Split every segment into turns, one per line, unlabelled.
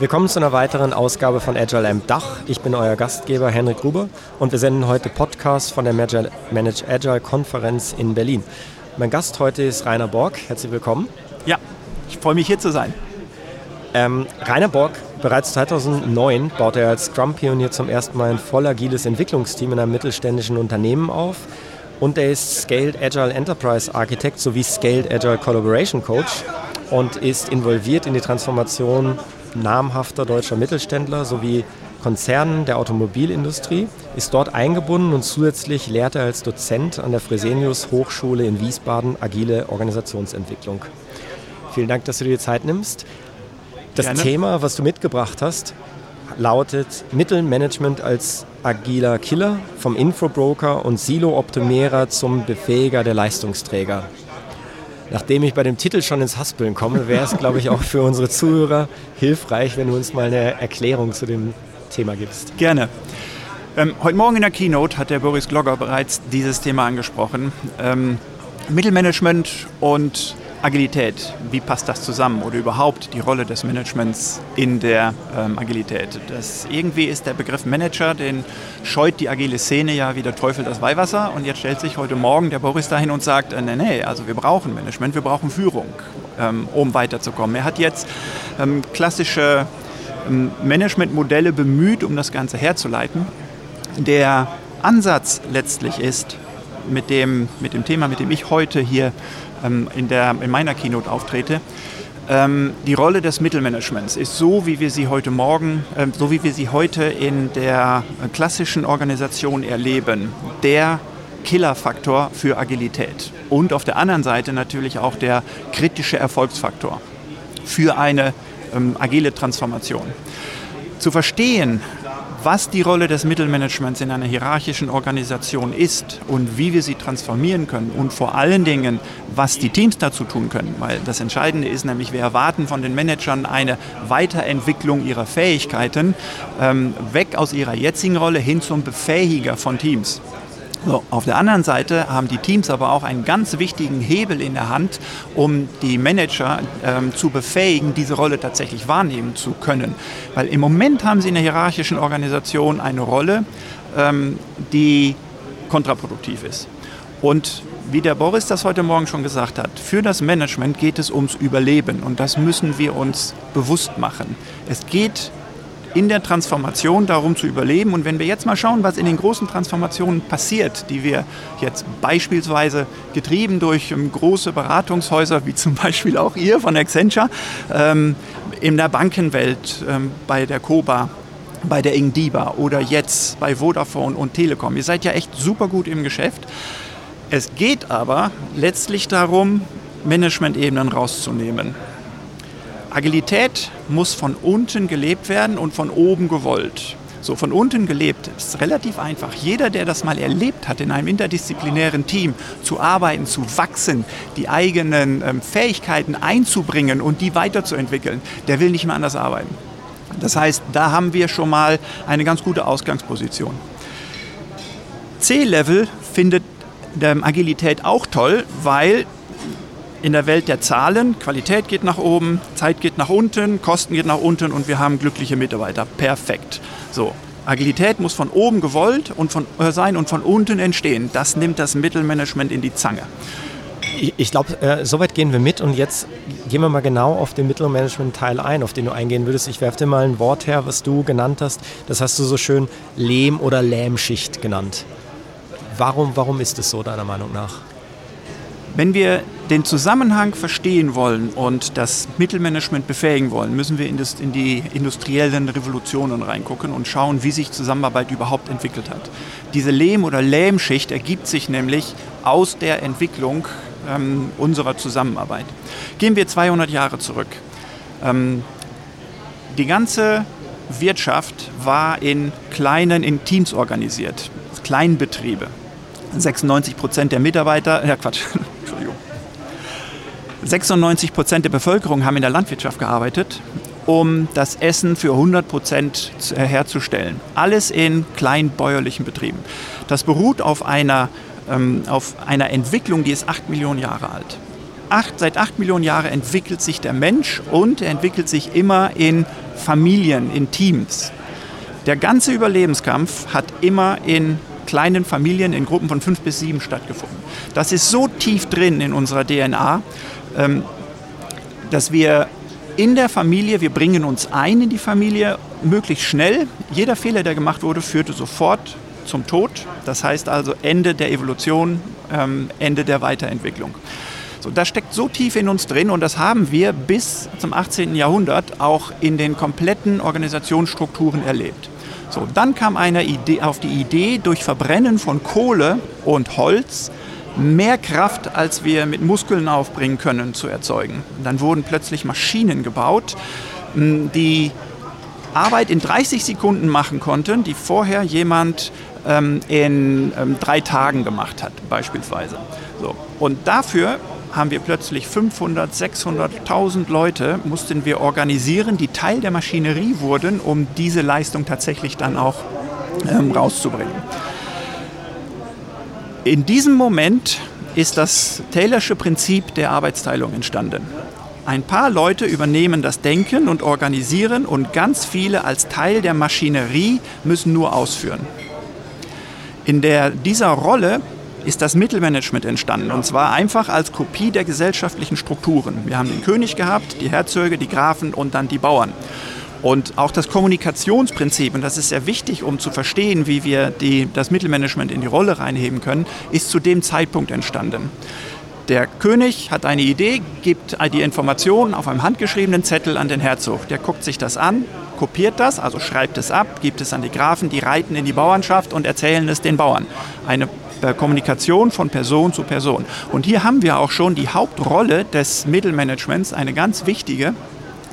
Willkommen zu einer weiteren Ausgabe von Agile Amp Dach. Ich bin euer Gastgeber Henrik Gruber und wir senden heute Podcasts von der Manage Agile Konferenz in Berlin. Mein Gast heute ist Rainer Borg. Herzlich willkommen.
Ja, ich freue mich hier zu sein.
Ähm, Rainer Borg, bereits 2009 baute er als Scrum-Pionier zum ersten Mal ein voll agiles Entwicklungsteam in einem mittelständischen Unternehmen auf. Und er ist Scaled Agile Enterprise Architect sowie Scaled Agile Collaboration Coach und ist involviert in die Transformation namhafter deutscher Mittelständler sowie Konzernen der Automobilindustrie, ist dort eingebunden und zusätzlich lehrt er als Dozent an der Fresenius Hochschule in Wiesbaden agile Organisationsentwicklung. Vielen Dank, dass du dir die Zeit nimmst. Das Gerne. Thema, was du mitgebracht hast, lautet Mittelmanagement als agiler Killer vom Infobroker und Silo-Optimierer zum Befähiger der Leistungsträger. Nachdem ich bei dem Titel schon ins Haspeln komme, wäre es, glaube ich, auch für unsere Zuhörer hilfreich, wenn du uns mal eine Erklärung zu dem Thema gibst.
Gerne. Ähm, heute Morgen in der Keynote hat der Boris Glogger bereits dieses Thema angesprochen. Ähm, Mittelmanagement und Agilität, wie passt das zusammen oder überhaupt die Rolle des Managements in der ähm, Agilität? Das, irgendwie ist der Begriff Manager, den scheut die agile Szene ja wie der Teufel das Weihwasser und jetzt stellt sich heute Morgen der Boris dahin und sagt, äh, nee, nee, also wir brauchen Management, wir brauchen Führung, ähm, um weiterzukommen. Er hat jetzt ähm, klassische ähm, Managementmodelle bemüht, um das Ganze herzuleiten. Der Ansatz letztlich ist, mit dem, mit dem Thema, mit dem ich heute hier in, der, in meiner Keynote auftrete. Ähm, die Rolle des Mittelmanagements ist so, wie wir sie heute Morgen, äh, so wie wir sie heute in der klassischen Organisation erleben, der Killerfaktor für Agilität. Und auf der anderen Seite natürlich auch der kritische Erfolgsfaktor für eine ähm, agile Transformation. Zu verstehen, was die Rolle des Mittelmanagements in einer hierarchischen Organisation ist und wie wir sie transformieren können und vor allen Dingen, was die Teams dazu tun können. Weil das Entscheidende ist nämlich, wir erwarten von den Managern eine Weiterentwicklung ihrer Fähigkeiten, ähm, weg aus ihrer jetzigen Rolle hin zum Befähiger von Teams. So, auf der anderen Seite haben die Teams aber auch einen ganz wichtigen Hebel in der Hand, um die Manager ähm, zu befähigen, diese Rolle tatsächlich wahrnehmen zu können. Weil im Moment haben sie in der hierarchischen Organisation eine Rolle, ähm, die kontraproduktiv ist. Und wie der Boris das heute Morgen schon gesagt hat, für das Management geht es ums Überleben und das müssen wir uns bewusst machen. Es geht in der Transformation darum zu überleben. Und wenn wir jetzt mal schauen, was in den großen Transformationen passiert, die wir jetzt beispielsweise getrieben durch ähm, große Beratungshäuser, wie zum Beispiel auch ihr von Accenture, ähm, in der Bankenwelt, ähm, bei der Coba, bei der Ingdiba oder jetzt bei Vodafone und Telekom. Ihr seid ja echt super gut im Geschäft. Es geht aber letztlich darum, Management-Ebenen rauszunehmen. Agilität muss von unten gelebt werden und von oben gewollt. So von unten gelebt ist relativ einfach. Jeder, der das mal erlebt hat, in einem interdisziplinären Team zu arbeiten, zu wachsen, die eigenen ähm, Fähigkeiten einzubringen und die weiterzuentwickeln, der will nicht mehr anders arbeiten. Das heißt, da haben wir schon mal eine ganz gute Ausgangsposition. C-Level findet ähm, Agilität auch toll, weil in der Welt der Zahlen. Qualität geht nach oben, Zeit geht nach unten, Kosten geht nach unten und wir haben glückliche Mitarbeiter. Perfekt. So, Agilität muss von oben gewollt und von, äh, sein und von unten entstehen. Das nimmt das Mittelmanagement in die Zange.
Ich, ich glaube, äh, soweit gehen wir mit und jetzt gehen wir mal genau auf den Mittelmanagement-Teil ein, auf den du eingehen würdest. Ich werfe dir mal ein Wort her, was du genannt hast. Das hast du so schön Lehm- oder Lähmschicht genannt. Warum, warum ist es so, deiner Meinung nach?
Wenn wir den Zusammenhang verstehen wollen und das Mittelmanagement befähigen wollen, müssen wir in, die industriellen Revolutionen reingucken und schauen, wie sich Zusammenarbeit überhaupt entwickelt hat. Diese Lehm- oder Lähmschicht ergibt sich nämlich aus der Entwicklung ähm, unserer Zusammenarbeit. Gehen wir 200 Jahre zurück. Ähm, die ganze Wirtschaft war in kleinen, in Teams organisiert, Kleinbetriebe. 96 Prozent der Mitarbeiter, ja Quatsch. 96 Prozent der Bevölkerung haben in der Landwirtschaft gearbeitet, um das Essen für 100 Prozent herzustellen. Alles in kleinbäuerlichen Betrieben. Das beruht auf einer, ähm, auf einer Entwicklung, die ist acht Millionen Jahre alt. Acht, seit acht Millionen Jahren entwickelt sich der Mensch und er entwickelt sich immer in Familien, in Teams. Der ganze Überlebenskampf hat immer in kleinen Familien in Gruppen von fünf bis sieben stattgefunden. Das ist so tief drin in unserer DNA, dass wir in der Familie, wir bringen uns ein in die Familie, möglichst schnell. Jeder Fehler, der gemacht wurde, führte sofort zum Tod. Das heißt also Ende der Evolution, ähm, Ende der Weiterentwicklung. So, das steckt so tief in uns drin und das haben wir bis zum 18. Jahrhundert auch in den kompletten Organisationsstrukturen erlebt. So, dann kam einer Idee, auf die Idee, durch Verbrennen von Kohle und Holz mehr Kraft, als wir mit Muskeln aufbringen können, zu erzeugen. dann wurden plötzlich Maschinen gebaut, die Arbeit in 30 Sekunden machen konnten, die vorher jemand ähm, in ähm, drei Tagen gemacht hat, beispielsweise. So. Und dafür haben wir plötzlich 500, 600, 1000 Leute, mussten wir organisieren, die Teil der Maschinerie wurden, um diese Leistung tatsächlich dann auch ähm, rauszubringen. In diesem Moment ist das Taylorsche Prinzip der Arbeitsteilung entstanden. Ein paar Leute übernehmen das Denken und Organisieren und ganz viele als Teil der Maschinerie müssen nur ausführen. In der, dieser Rolle ist das Mittelmanagement entstanden. Und zwar einfach als Kopie der gesellschaftlichen Strukturen. Wir haben den König gehabt, die Herzöge, die Grafen und dann die Bauern. Und auch das Kommunikationsprinzip, und das ist sehr wichtig, um zu verstehen, wie wir die, das Mittelmanagement in die Rolle reinheben können, ist zu dem Zeitpunkt entstanden. Der König hat eine Idee, gibt die Informationen auf einem handgeschriebenen Zettel an den Herzog. Der guckt sich das an, kopiert das, also schreibt es ab, gibt es an die Grafen, die reiten in die Bauernschaft und erzählen es den Bauern. Eine äh, Kommunikation von Person zu Person. Und hier haben wir auch schon die Hauptrolle des Mittelmanagements, eine ganz wichtige.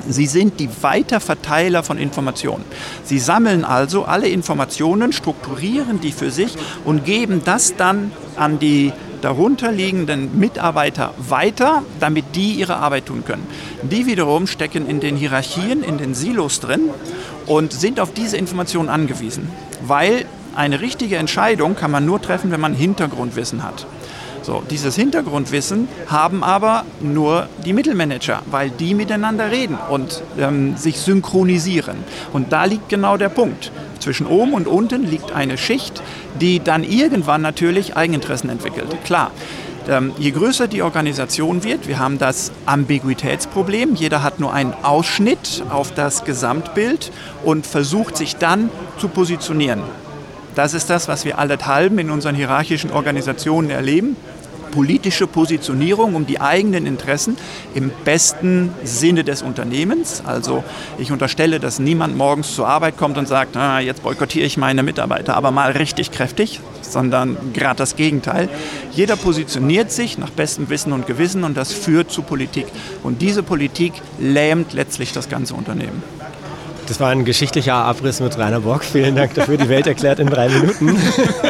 Sie sind die Weiterverteiler von Informationen. Sie sammeln also alle Informationen, strukturieren die für sich und geben das dann an die darunterliegenden Mitarbeiter weiter, damit die ihre Arbeit tun können. Die wiederum stecken in den Hierarchien, in den Silos drin und sind auf diese Informationen angewiesen, weil eine richtige Entscheidung kann man nur treffen, wenn man Hintergrundwissen hat. So, dieses Hintergrundwissen haben aber nur die Mittelmanager, weil die miteinander reden und ähm, sich synchronisieren. Und da liegt genau der Punkt. Zwischen oben und unten liegt eine Schicht, die dann irgendwann natürlich Eigeninteressen entwickelt. Klar. Ähm, je größer die Organisation wird, wir haben das Ambiguitätsproblem, jeder hat nur einen Ausschnitt auf das Gesamtbild und versucht sich dann zu positionieren. Das ist das, was wir allenthalben in unseren hierarchischen Organisationen erleben. Politische Positionierung um die eigenen Interessen im besten Sinne des Unternehmens. Also ich unterstelle, dass niemand morgens zur Arbeit kommt und sagt, ah, jetzt boykottiere ich meine Mitarbeiter, aber mal richtig kräftig, sondern gerade das Gegenteil. Jeder positioniert sich nach bestem Wissen und Gewissen und das führt zu Politik. Und diese Politik lähmt letztlich das ganze Unternehmen.
Das war ein geschichtlicher Abriss mit Rainer Bock. Vielen Dank dafür. Die Welt erklärt in drei Minuten.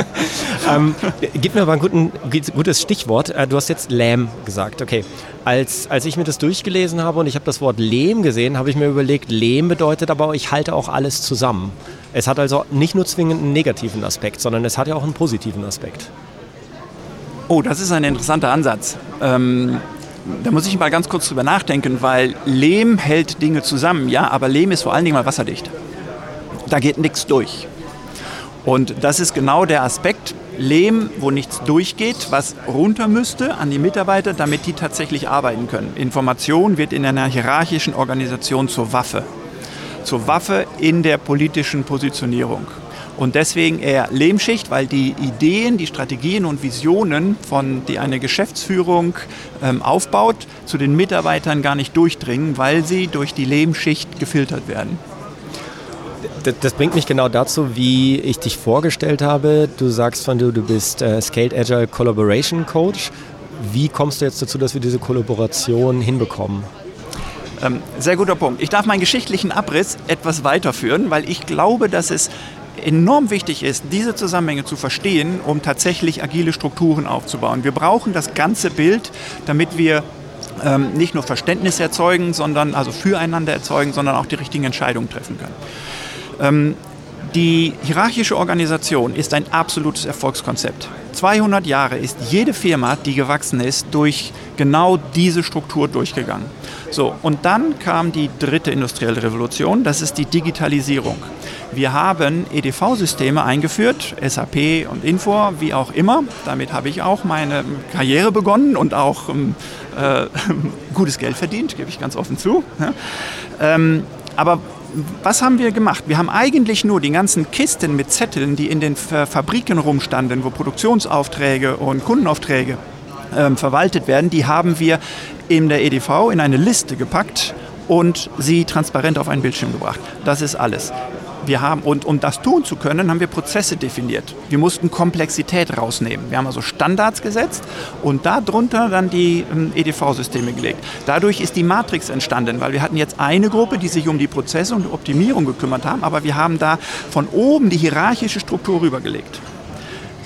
ähm, gib mir aber ein guten, gutes Stichwort. Äh, du hast jetzt Lähm gesagt. Okay. Als, als ich mir das durchgelesen habe und ich habe das Wort Lehm gesehen, habe ich mir überlegt, Lehm bedeutet aber, ich halte auch alles zusammen. Es hat also nicht nur zwingend einen negativen Aspekt, sondern es hat ja auch einen positiven Aspekt.
Oh, das ist ein interessanter Ansatz. Ähm, da muss ich mal ganz kurz drüber nachdenken, weil Lehm hält Dinge zusammen, ja, aber Lehm ist vor allen Dingen mal wasserdicht. Da geht nichts durch. Und das ist genau der Aspekt, Lehm, wo nichts durchgeht, was runter müsste an die Mitarbeiter, damit die tatsächlich arbeiten können. Information wird in einer hierarchischen Organisation zur Waffe. Zur Waffe in der politischen Positionierung. Und deswegen eher Lehmschicht, weil die Ideen, die Strategien und Visionen, von die eine Geschäftsführung ähm, aufbaut, zu den Mitarbeitern gar nicht durchdringen, weil sie durch die Lehmschicht gefiltert werden.
Das bringt mich genau dazu, wie ich dich vorgestellt habe. Du sagst von du, du bist äh, Scaled Agile Collaboration Coach. Wie kommst du jetzt dazu, dass wir diese Kollaboration hinbekommen?
Ähm, sehr guter Punkt. Ich darf meinen geschichtlichen Abriss etwas weiterführen, weil ich glaube, dass es enorm wichtig ist, diese Zusammenhänge zu verstehen, um tatsächlich agile Strukturen aufzubauen. Wir brauchen das ganze Bild, damit wir ähm, nicht nur Verständnis erzeugen, sondern also füreinander erzeugen, sondern auch die richtigen Entscheidungen treffen können. Ähm, die hierarchische Organisation ist ein absolutes Erfolgskonzept. 200 Jahre ist jede Firma, die gewachsen ist, durch genau diese Struktur durchgegangen. So, und dann kam die dritte industrielle Revolution, das ist die Digitalisierung. Wir haben EDV-Systeme eingeführt, SAP und Infor, wie auch immer. Damit habe ich auch meine Karriere begonnen und auch ähm, äh, gutes Geld verdient, gebe ich ganz offen zu. Ähm, aber was haben wir gemacht? Wir haben eigentlich nur die ganzen Kisten mit Zetteln, die in den Fabriken rumstanden, wo Produktionsaufträge und Kundenaufträge ähm, verwaltet werden, die haben wir in der EDV in eine Liste gepackt und sie transparent auf einen Bildschirm gebracht. Das ist alles wir haben, und um das tun zu können, haben wir Prozesse definiert. Wir mussten Komplexität rausnehmen. Wir haben also Standards gesetzt und darunter dann die ähm, EDV-Systeme gelegt. Dadurch ist die Matrix entstanden, weil wir hatten jetzt eine Gruppe, die sich um die Prozesse und Optimierung gekümmert haben, aber wir haben da von oben die hierarchische Struktur rübergelegt.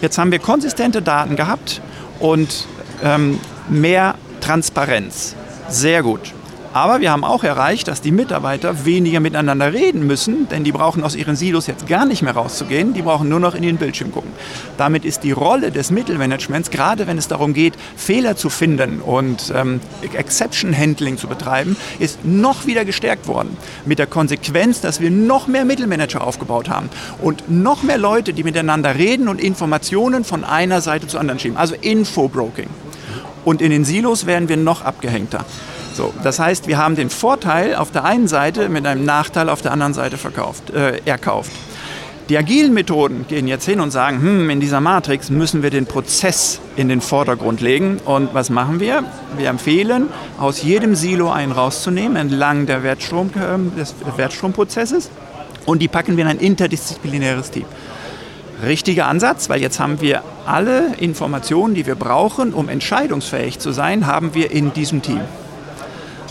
Jetzt haben wir konsistente Daten gehabt und ähm, mehr Transparenz. Sehr gut. Aber wir haben auch erreicht, dass die Mitarbeiter weniger miteinander reden müssen, denn die brauchen aus ihren Silos jetzt gar nicht mehr rauszugehen, die brauchen nur noch in den Bildschirm gucken. Damit ist die Rolle des Mittelmanagements, gerade wenn es darum geht, Fehler zu finden und ähm, Exception Handling zu betreiben, ist noch wieder gestärkt worden. Mit der Konsequenz, dass wir noch mehr Mittelmanager aufgebaut haben und noch mehr Leute, die miteinander reden und Informationen von einer Seite zur anderen schieben. Also Infobroking. Und in den Silos werden wir noch abgehängter. So, das heißt, wir haben den Vorteil auf der einen Seite mit einem Nachteil auf der anderen Seite verkauft, äh, erkauft. Die agilen Methoden gehen jetzt hin und sagen, hm, in dieser Matrix müssen wir den Prozess in den Vordergrund legen. Und was machen wir? Wir empfehlen, aus jedem Silo einen rauszunehmen, entlang der Wertstrom, äh, des Wertstromprozesses. Und die packen wir in ein interdisziplinäres Team. Richtiger Ansatz, weil jetzt haben wir alle Informationen, die wir brauchen, um entscheidungsfähig zu sein, haben wir in diesem Team.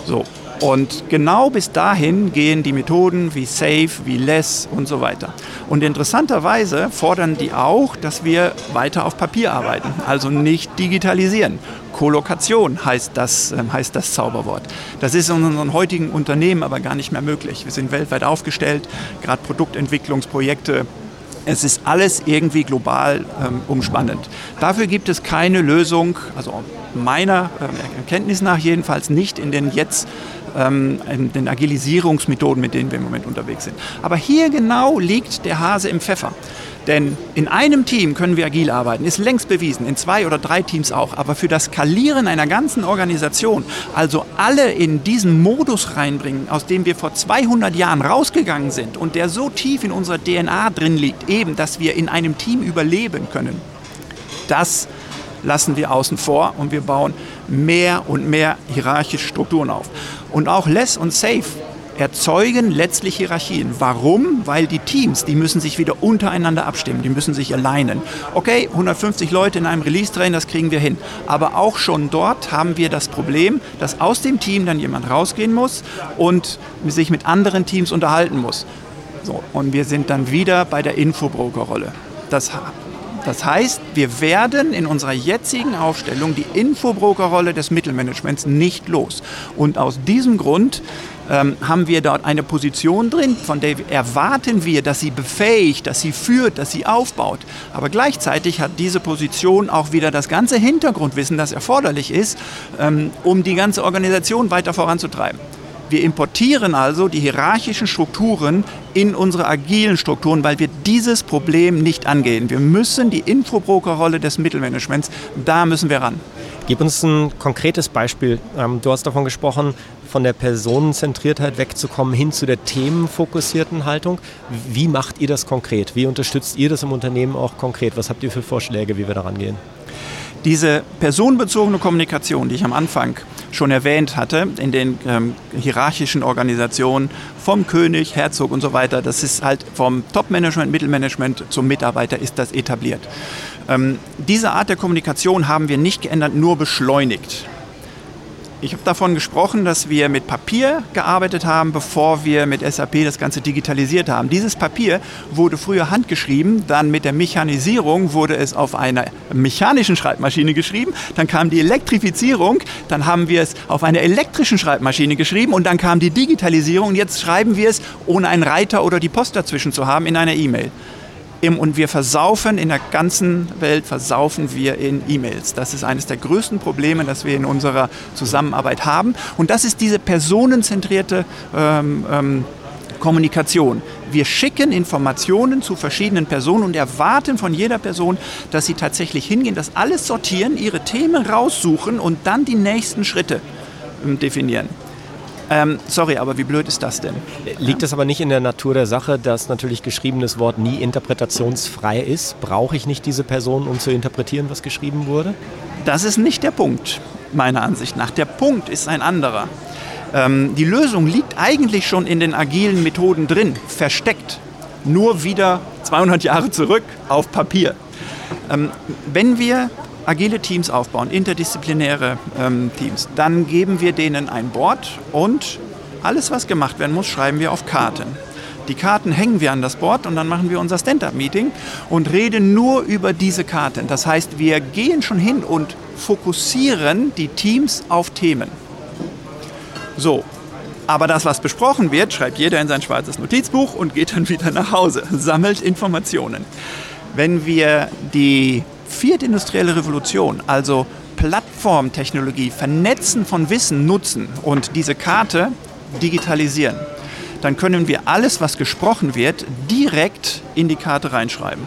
So. Und genau bis dahin gehen die Methoden wie Safe, wie Less und so weiter. Und interessanterweise fordern die auch, dass wir weiter auf Papier arbeiten, also nicht digitalisieren. Kollokation heißt das, äh, heißt das Zauberwort. Das ist in unseren heutigen Unternehmen aber gar nicht mehr möglich. Wir sind weltweit aufgestellt, gerade Produktentwicklungsprojekte es ist alles irgendwie global ähm, umspannend. Dafür gibt es keine Lösung, also meiner äh, Erkenntnis nach jedenfalls nicht in den jetzt ähm, in den Agilisierungsmethoden, mit denen wir im Moment unterwegs sind. Aber hier genau liegt der Hase im Pfeffer. Denn in einem Team können wir agil arbeiten, ist längst bewiesen, in zwei oder drei Teams auch. Aber für das Skalieren einer ganzen Organisation, also alle in diesen Modus reinbringen, aus dem wir vor 200 Jahren rausgegangen sind und der so tief in unserer DNA drin liegt, eben, dass wir in einem Team überleben können, das lassen wir außen vor und wir bauen mehr und mehr hierarchische Strukturen auf. Und auch Less und Safe erzeugen letztlich Hierarchien. Warum? Weil die Teams, die müssen sich wieder untereinander abstimmen, die müssen sich alleinen. Okay, 150 Leute in einem Release-Train, das kriegen wir hin. Aber auch schon dort haben wir das Problem, dass aus dem Team dann jemand rausgehen muss und sich mit anderen Teams unterhalten muss. So, und wir sind dann wieder bei der Infobroker-Rolle. Das das heißt, wir werden in unserer jetzigen Aufstellung die Infobrokerrolle des Mittelmanagements nicht los. Und aus diesem Grund ähm, haben wir dort eine Position drin, von der erwarten wir, dass sie befähigt, dass sie führt, dass sie aufbaut. Aber gleichzeitig hat diese Position auch wieder das ganze Hintergrundwissen, das erforderlich ist, ähm, um die ganze Organisation weiter voranzutreiben. Wir importieren also die hierarchischen Strukturen in unsere agilen Strukturen, weil wir dieses Problem nicht angehen. Wir müssen die Infobrokerrolle des Mittelmanagements, da müssen wir ran.
Gib uns ein konkretes Beispiel. Ähm, du hast davon gesprochen, von der Personenzentriertheit wegzukommen hin zu der themenfokussierten Haltung. Wie macht ihr das konkret? Wie unterstützt ihr das im Unternehmen auch konkret? Was habt ihr für Vorschläge, wie wir daran gehen?
Diese personenbezogene Kommunikation, die ich am Anfang schon erwähnt hatte, in den ähm, hierarchischen Organisationen vom König, Herzog und so weiter, das ist halt vom Top-Management, Mittelmanagement zum Mitarbeiter ist das etabliert. Ähm, diese Art der Kommunikation haben wir nicht geändert, nur beschleunigt. Ich habe davon gesprochen, dass wir mit Papier gearbeitet haben, bevor wir mit SAP das Ganze digitalisiert haben. Dieses Papier wurde früher handgeschrieben, dann mit der Mechanisierung wurde es auf einer mechanischen Schreibmaschine geschrieben, dann kam die Elektrifizierung, dann haben wir es auf einer elektrischen Schreibmaschine geschrieben und dann kam die Digitalisierung und jetzt schreiben wir es, ohne einen Reiter oder die Post dazwischen zu haben, in einer E-Mail und wir versaufen in der ganzen Welt, versaufen wir in E-Mails. Das ist eines der größten Probleme, das wir in unserer Zusammenarbeit haben. Und das ist diese personenzentrierte ähm, ähm, Kommunikation. Wir schicken Informationen zu verschiedenen Personen und erwarten von jeder Person, dass sie tatsächlich hingehen, das alles sortieren, ihre Themen raussuchen und dann die nächsten Schritte ähm, definieren. Ähm, sorry, aber wie blöd ist das denn?
Liegt es aber nicht in der Natur der Sache, dass natürlich geschriebenes Wort nie interpretationsfrei ist? Brauche ich nicht diese Person, um zu interpretieren, was geschrieben wurde?
Das ist nicht der Punkt, meiner Ansicht nach. Der Punkt ist ein anderer. Ähm, die Lösung liegt eigentlich schon in den agilen Methoden drin, versteckt. Nur wieder 200 Jahre zurück auf Papier. Ähm, wenn wir agile Teams aufbauen, interdisziplinäre ähm, Teams, dann geben wir denen ein Board und alles, was gemacht werden muss, schreiben wir auf Karten. Die Karten hängen wir an das Board und dann machen wir unser Stand-up-Meeting und reden nur über diese Karten. Das heißt, wir gehen schon hin und fokussieren die Teams auf Themen. So, aber das, was besprochen wird, schreibt jeder in sein schwarzes Notizbuch und geht dann wieder nach Hause, sammelt Informationen. Wenn wir die vierte industrielle Revolution, also Plattformtechnologie, Vernetzen von Wissen nutzen und diese Karte digitalisieren, dann können wir alles, was gesprochen wird, direkt in die Karte reinschreiben.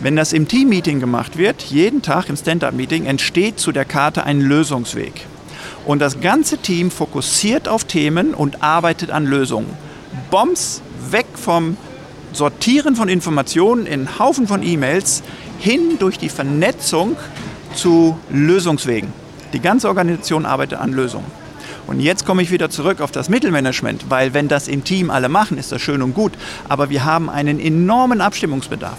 Wenn das im Team-Meeting gemacht wird, jeden Tag im Stand-up-Meeting, entsteht zu der Karte ein Lösungsweg. Und das ganze Team fokussiert auf Themen und arbeitet an Lösungen. Bombs weg vom Sortieren von Informationen in Haufen von E-Mails hin durch die Vernetzung zu Lösungswegen. Die ganze Organisation arbeitet an Lösungen. Und jetzt komme ich wieder zurück auf das Mittelmanagement, weil wenn das im Team alle machen, ist das schön und gut, aber wir haben einen enormen Abstimmungsbedarf.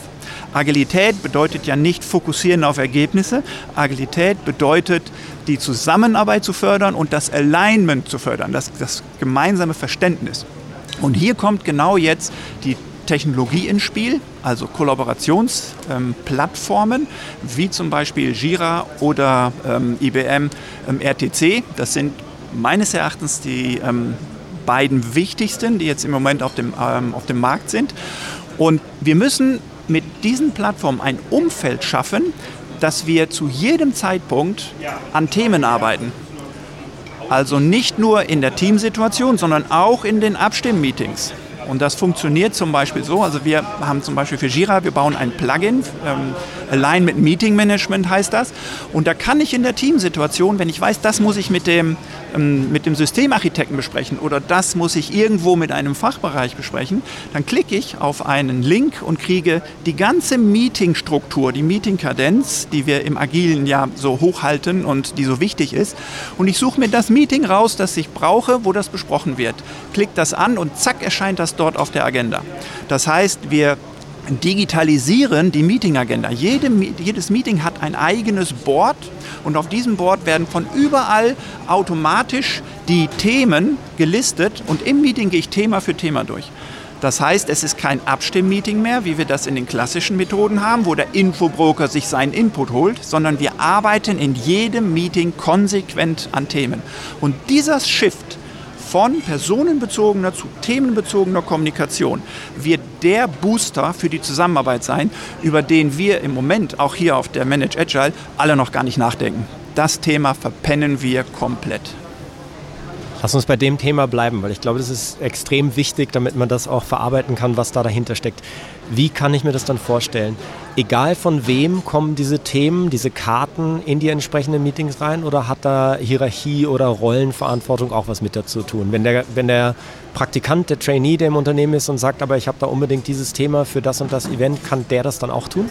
Agilität bedeutet ja nicht fokussieren auf Ergebnisse. Agilität bedeutet, die Zusammenarbeit zu fördern und das Alignment zu fördern, das, das gemeinsame Verständnis. Und hier kommt genau jetzt die Technologie ins Spiel, also Kollaborationsplattformen, ähm, wie zum Beispiel Jira oder ähm, IBM ähm, RTC. Das sind meines Erachtens die beiden wichtigsten, die jetzt im Moment auf dem, auf dem Markt sind. Und wir müssen mit diesen Plattformen ein Umfeld schaffen, dass wir zu jedem Zeitpunkt an Themen arbeiten. Also nicht nur in der Teamsituation, sondern auch in den Abstimmmeetings. Und das funktioniert zum Beispiel so, also wir haben zum Beispiel für Jira, wir bauen ein Plugin, ähm, Align mit Meeting Management heißt das. Und da kann ich in der Teamsituation, wenn ich weiß, das muss ich mit dem, ähm, mit dem Systemarchitekten besprechen oder das muss ich irgendwo mit einem Fachbereich besprechen, dann klicke ich auf einen Link und kriege die ganze Meetingstruktur, die Meetingkadenz, die wir im Agilen ja so hochhalten und die so wichtig ist. Und ich suche mir das Meeting raus, das ich brauche, wo das besprochen wird. Klick das an und zack erscheint das dort auf der Agenda. Das heißt, wir digitalisieren die Meeting-Agenda. Jede, jedes Meeting hat ein eigenes Board und auf diesem Board werden von überall automatisch die Themen gelistet und im Meeting gehe ich Thema für Thema durch. Das heißt, es ist kein Abstimmmeeting mehr, wie wir das in den klassischen Methoden haben, wo der Infobroker sich seinen Input holt, sondern wir arbeiten in jedem Meeting konsequent an Themen. Und dieser Shift von personenbezogener zu themenbezogener Kommunikation wird der Booster für die Zusammenarbeit sein, über den wir im Moment auch hier auf der Manage Agile alle noch gar nicht nachdenken. Das Thema verpennen wir komplett.
Lass uns bei dem Thema bleiben, weil ich glaube, das ist extrem wichtig, damit man das auch verarbeiten kann, was da dahinter steckt. Wie kann ich mir das dann vorstellen? Egal von wem kommen diese Themen, diese Karten in die entsprechenden Meetings rein oder hat da Hierarchie oder Rollenverantwortung auch was mit dazu tun? Wenn der, wenn der Praktikant, der Trainee, der im Unternehmen ist und sagt, aber ich habe da unbedingt dieses Thema für das und das Event, kann der das dann auch tun?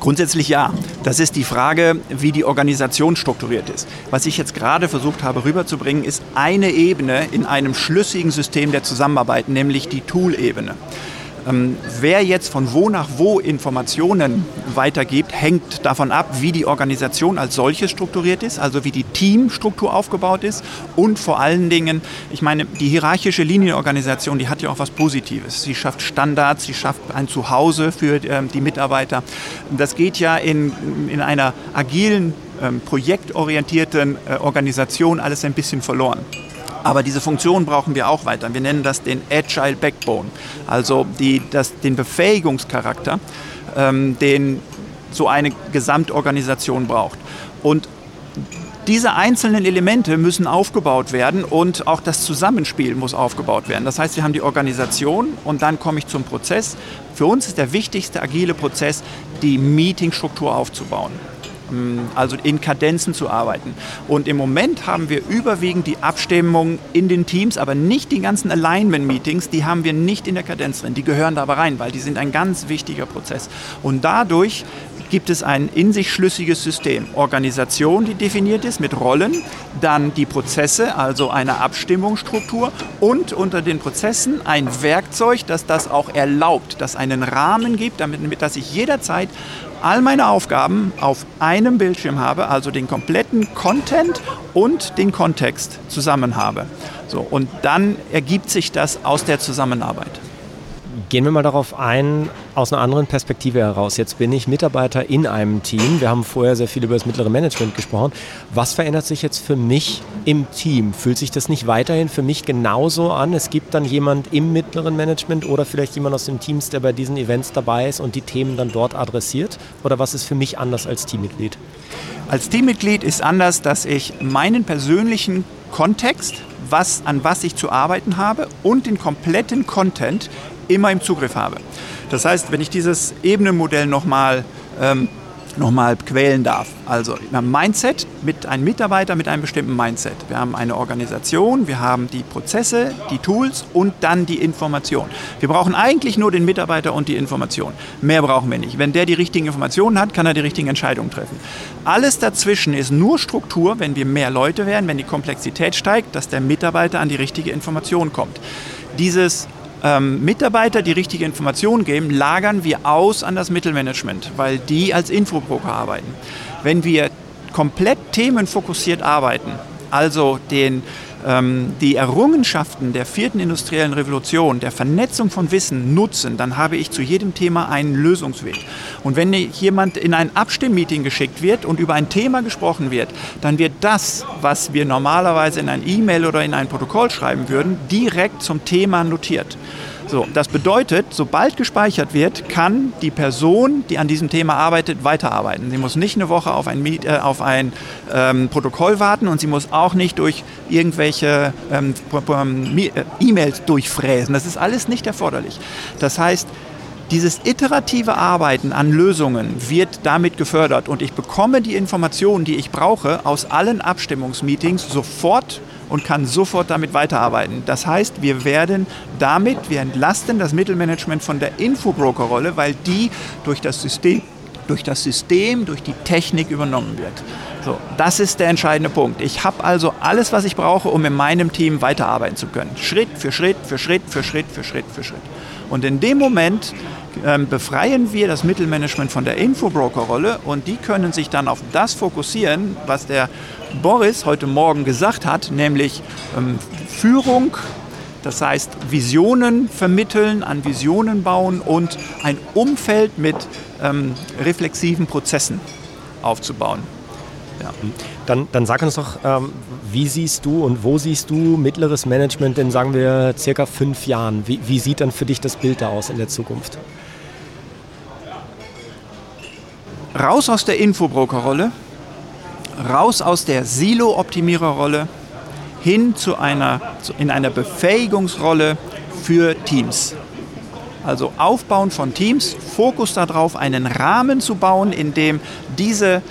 Grundsätzlich ja. Das ist die Frage, wie die Organisation strukturiert ist. Was ich jetzt gerade versucht habe rüberzubringen, ist eine Ebene in einem schlüssigen System der Zusammenarbeit, nämlich die Tool-Ebene. Ähm, wer jetzt von wo nach wo Informationen weitergibt, hängt davon ab, wie die Organisation als solches strukturiert ist, also wie die Teamstruktur aufgebaut ist und vor allen Dingen, ich meine, die hierarchische Linienorganisation, die hat ja auch was Positives. Sie schafft Standards, sie schafft ein Zuhause für ähm, die Mitarbeiter. Das geht ja in, in einer agilen, ähm, projektorientierten äh, Organisation alles ein bisschen verloren. Aber diese Funktion brauchen wir auch weiter. Wir nennen das den Agile Backbone, also die, das, den Befähigungscharakter, ähm, den so eine Gesamtorganisation braucht. Und diese einzelnen Elemente müssen aufgebaut werden und auch das Zusammenspiel muss aufgebaut werden. Das heißt, wir haben die Organisation und dann komme ich zum Prozess. Für uns ist der wichtigste agile Prozess, die Meetingstruktur aufzubauen. Ähm, also in Kadenzen zu arbeiten. Und im Moment haben wir überwiegend die Abstimmung in den Teams, aber nicht die ganzen Alignment-Meetings, die haben wir nicht in der Kadenz drin. Die gehören da aber rein, weil die sind ein ganz wichtiger Prozess. Und dadurch gibt es ein in sich schlüssiges System. Organisation, die definiert ist mit Rollen, dann die Prozesse, also eine Abstimmungsstruktur und unter den Prozessen ein Werkzeug, das das auch erlaubt, das einen Rahmen gibt, damit, dass ich jederzeit all meine Aufgaben auf einem Bildschirm habe, also den kompletten Content und den Kontext zusammen habe. So, und dann ergibt sich das aus der Zusammenarbeit.
Gehen wir mal darauf ein, aus einer anderen Perspektive heraus. Jetzt bin ich Mitarbeiter in einem Team. Wir haben vorher sehr viel über das mittlere Management gesprochen. Was verändert sich jetzt für mich im Team? Fühlt sich das nicht weiterhin für mich genauso an? Es gibt dann jemand im mittleren Management oder vielleicht jemand aus den Teams, der bei diesen Events dabei ist und die Themen dann dort adressiert? Oder was ist für mich anders als Teammitglied?
Als Teammitglied ist anders, dass ich meinen persönlichen Kontext, was, an was ich zu arbeiten habe und den kompletten Content immer im Zugriff habe. Das heißt, wenn ich dieses Ebenenmodell nochmal ähm, noch quälen darf. Also wir haben Mindset mit einem Mitarbeiter mit einem bestimmten Mindset. Wir haben eine Organisation, wir haben die Prozesse, die Tools und dann die Information. Wir brauchen eigentlich nur den Mitarbeiter und die Information. Mehr brauchen wir nicht. Wenn der die richtigen Informationen hat, kann er die richtigen Entscheidungen treffen. Alles dazwischen ist nur Struktur, wenn wir mehr Leute werden, wenn die Komplexität steigt, dass der Mitarbeiter an die richtige Information kommt. Dieses ähm, Mitarbeiter die richtige Informationen geben, lagern wir aus an das Mittelmanagement, weil die als Infobroker arbeiten. Wenn wir komplett themenfokussiert arbeiten, also den die Errungenschaften der vierten industriellen Revolution, der Vernetzung von Wissen nutzen, dann habe ich zu jedem Thema einen Lösungsweg. Und wenn jemand in ein Abstimmmeeting geschickt wird und über ein Thema gesprochen wird, dann wird das, was wir normalerweise in ein E-Mail oder in ein Protokoll schreiben würden, direkt zum Thema notiert. So, das bedeutet, sobald gespeichert wird, kann die Person, die an diesem Thema arbeitet, weiterarbeiten. Sie muss nicht eine Woche auf ein, äh, auf ein ähm, Protokoll warten und sie muss auch nicht durch irgendwelche ähm, äh, E-Mails durchfräsen. Das ist alles nicht erforderlich. Das heißt, dieses iterative Arbeiten an Lösungen wird damit gefördert und ich bekomme die Informationen, die ich brauche, aus allen Abstimmungsmeetings sofort und kann sofort damit weiterarbeiten. Das heißt, wir werden damit, wir entlasten das Mittelmanagement von der Infobroker-Rolle, weil die durch das System durch das System, durch die Technik übernommen wird. So, das ist der entscheidende Punkt. Ich habe also alles, was ich brauche, um in meinem Team weiterarbeiten zu können. Schritt für Schritt, für Schritt, für Schritt, für Schritt, für Schritt. Und in dem Moment ähm, befreien wir das Mittelmanagement von der Infobroker-Rolle und die können sich dann auf das fokussieren, was der Boris heute Morgen gesagt hat, nämlich ähm, Führung, das heißt Visionen vermitteln, an Visionen bauen und ein Umfeld mit ähm, reflexiven Prozessen aufzubauen.
Ja. Dann, dann sag uns doch, ähm, wie siehst du und wo siehst du mittleres Management in, sagen wir, circa fünf Jahren? Wie, wie sieht dann für dich das Bild da aus in der Zukunft?
Raus aus der Infobroker-Rolle, raus aus der Silo-Optimierer-Rolle, hin zu einer, in einer Befähigungsrolle für Teams. Also Aufbauen von Teams, Fokus darauf, einen Rahmen zu bauen, in dem diese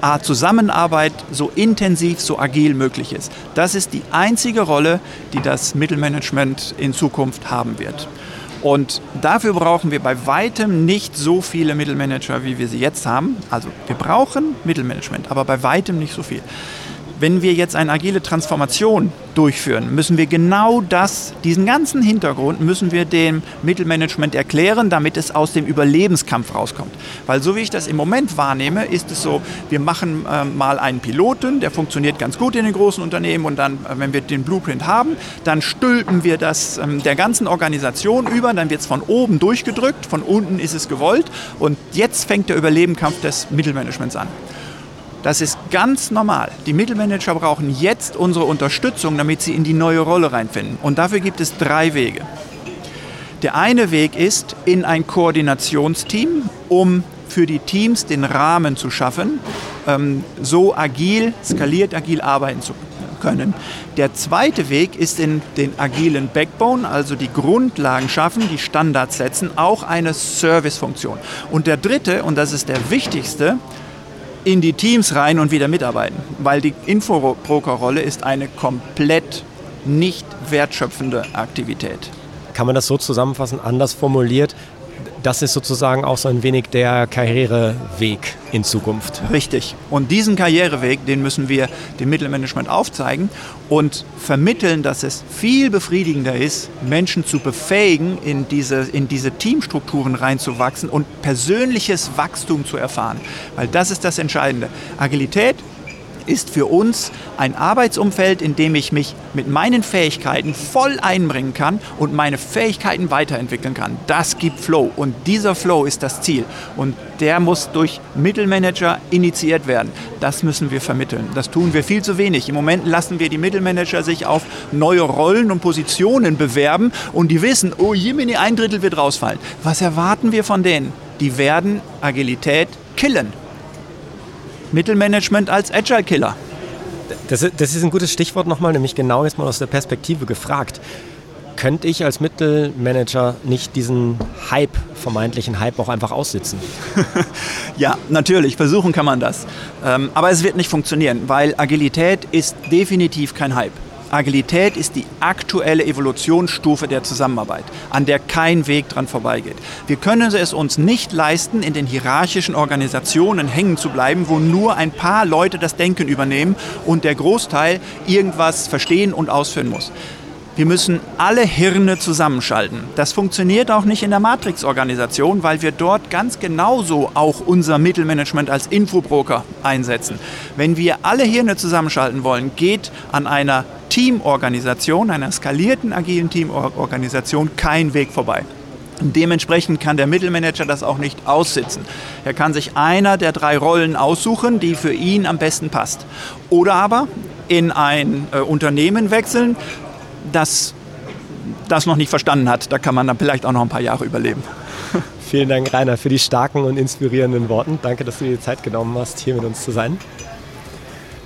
Art Zusammenarbeit so intensiv, so agil möglich ist. Das ist die einzige Rolle, die das Mittelmanagement in Zukunft haben wird. Und dafür brauchen wir bei weitem nicht so viele Mittelmanager, wie wir sie jetzt haben. Also wir brauchen Mittelmanagement, aber bei weitem nicht so viel. Wenn wir jetzt eine agile Transformation durchführen, müssen wir genau das, diesen ganzen Hintergrund, müssen wir dem Mittelmanagement erklären, damit es aus dem Überlebenskampf rauskommt. Weil so wie ich das im Moment wahrnehme, ist es so, wir machen äh, mal einen Piloten, der funktioniert ganz gut in den großen Unternehmen und dann, äh, wenn wir den Blueprint haben, dann stülpen wir das ähm, der ganzen Organisation über, dann wird es von oben durchgedrückt, von unten ist es gewollt und jetzt fängt der Überlebenskampf des Mittelmanagements an. Das ist ganz normal. Die Mittelmanager brauchen jetzt unsere Unterstützung, damit sie in die neue Rolle reinfinden. Und dafür gibt es drei Wege. Der eine Weg ist in ein Koordinationsteam, um für die Teams den Rahmen zu schaffen, ähm, so agil, skaliert agil arbeiten zu können. Der zweite Weg ist in den agilen Backbone, also die Grundlagen schaffen, die Standards setzen, auch eine Servicefunktion. Und der dritte, und das ist der wichtigste, in die Teams rein und wieder mitarbeiten. Weil die Infobroker-Rolle ist eine komplett nicht wertschöpfende Aktivität.
Kann man das so zusammenfassen, anders formuliert? Das ist sozusagen auch so ein wenig der Karriereweg in Zukunft.
Richtig. Und diesen Karriereweg, den müssen wir dem Mittelmanagement aufzeigen und vermitteln, dass es viel befriedigender ist, Menschen zu befähigen, in diese, in diese Teamstrukturen reinzuwachsen und persönliches Wachstum zu erfahren. Weil das ist das Entscheidende. Agilität ist für uns ein Arbeitsumfeld, in dem ich mich mit meinen Fähigkeiten voll einbringen kann und meine Fähigkeiten weiterentwickeln kann. Das gibt Flow und dieser Flow ist das Ziel und der muss durch Mittelmanager initiiert werden. Das müssen wir vermitteln. Das tun wir viel zu wenig. Im Moment lassen wir die Mittelmanager sich auf neue Rollen und Positionen bewerben und die wissen, oh Jiminy, ein Drittel wird rausfallen. Was erwarten wir von denen? Die werden Agilität killen. Mittelmanagement als Agile Killer.
Das, das ist ein gutes Stichwort nochmal, nämlich genau jetzt mal aus der Perspektive gefragt. Könnte ich als Mittelmanager nicht diesen Hype, vermeintlichen Hype, auch einfach aussitzen?
ja, natürlich, versuchen kann man das. Ähm, aber es wird nicht funktionieren, weil Agilität ist definitiv kein Hype. Agilität ist die aktuelle Evolutionsstufe der Zusammenarbeit, an der kein Weg dran vorbeigeht. Wir können es uns nicht leisten, in den hierarchischen Organisationen hängen zu bleiben, wo nur ein paar Leute das Denken übernehmen und der Großteil irgendwas verstehen und ausführen muss. Wir müssen alle Hirne zusammenschalten. Das funktioniert auch nicht in der Matrix-Organisation, weil wir dort ganz genauso auch unser Mittelmanagement als Infobroker einsetzen. Wenn wir alle Hirne zusammenschalten wollen, geht an einer Teamorganisation, einer skalierten agilen Teamorganisation kein Weg vorbei. Dementsprechend kann der Mittelmanager das auch nicht aussitzen. Er kann sich einer der drei Rollen aussuchen, die für ihn am besten passt. Oder aber in ein äh, Unternehmen wechseln, das das noch nicht verstanden hat. Da kann man dann vielleicht auch noch ein paar Jahre überleben.
Vielen Dank, Rainer, für die starken und inspirierenden Worten. Danke, dass du dir die Zeit genommen hast, hier mit uns zu sein.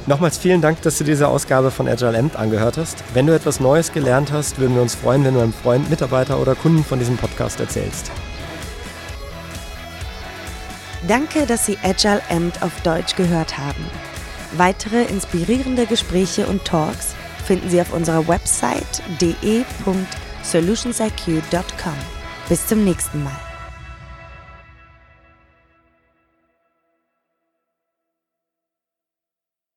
Nochmals vielen Dank, dass du diese Ausgabe von Agile Amt angehört hast. Wenn du etwas Neues gelernt hast, würden wir uns freuen, wenn du einem Freund, Mitarbeiter oder Kunden von diesem Podcast erzählst.
Danke, dass Sie Agile Amt auf Deutsch gehört haben. Weitere inspirierende Gespräche und Talks finden Sie auf unserer Website de.solutionsiq.com. Bis zum nächsten Mal.